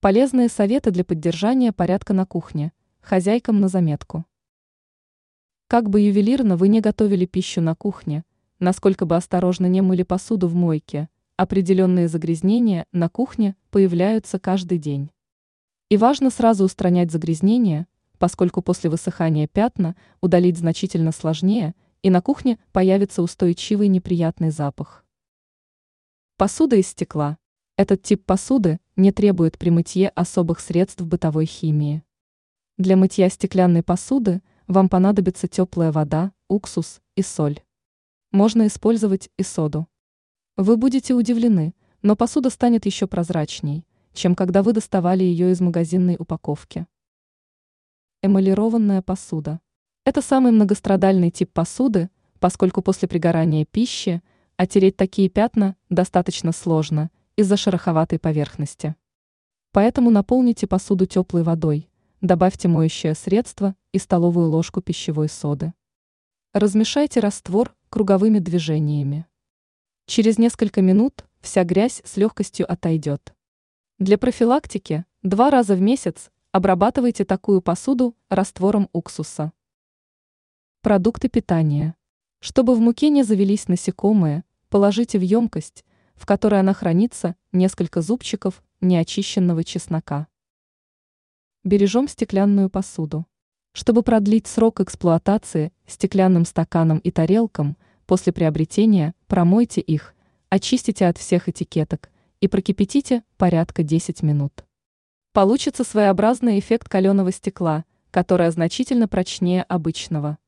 Полезные советы для поддержания порядка на кухне. Хозяйкам на заметку. Как бы ювелирно вы не готовили пищу на кухне, насколько бы осторожно не мыли посуду в мойке, определенные загрязнения на кухне появляются каждый день. И важно сразу устранять загрязнения, поскольку после высыхания пятна удалить значительно сложнее, и на кухне появится устойчивый неприятный запах. Посуда из стекла. Этот тип посуды не требует при мытье особых средств бытовой химии. Для мытья стеклянной посуды вам понадобится теплая вода, уксус и соль. Можно использовать и соду. Вы будете удивлены, но посуда станет еще прозрачней, чем когда вы доставали ее из магазинной упаковки. Эмалированная посуда. Это самый многострадальный тип посуды, поскольку после пригорания пищи отереть такие пятна достаточно сложно из-за шероховатой поверхности. Поэтому наполните посуду теплой водой, добавьте моющее средство и столовую ложку пищевой соды. Размешайте раствор круговыми движениями. Через несколько минут вся грязь с легкостью отойдет. Для профилактики два раза в месяц обрабатывайте такую посуду раствором уксуса. Продукты питания. Чтобы в муке не завелись насекомые, положите в емкость, в которой она хранится, несколько зубчиков неочищенного чеснока. Бережем стеклянную посуду. Чтобы продлить срок эксплуатации стеклянным стаканам и тарелкам, после приобретения промойте их, очистите от всех этикеток и прокипятите порядка 10 минут. Получится своеобразный эффект каленого стекла, которое значительно прочнее обычного.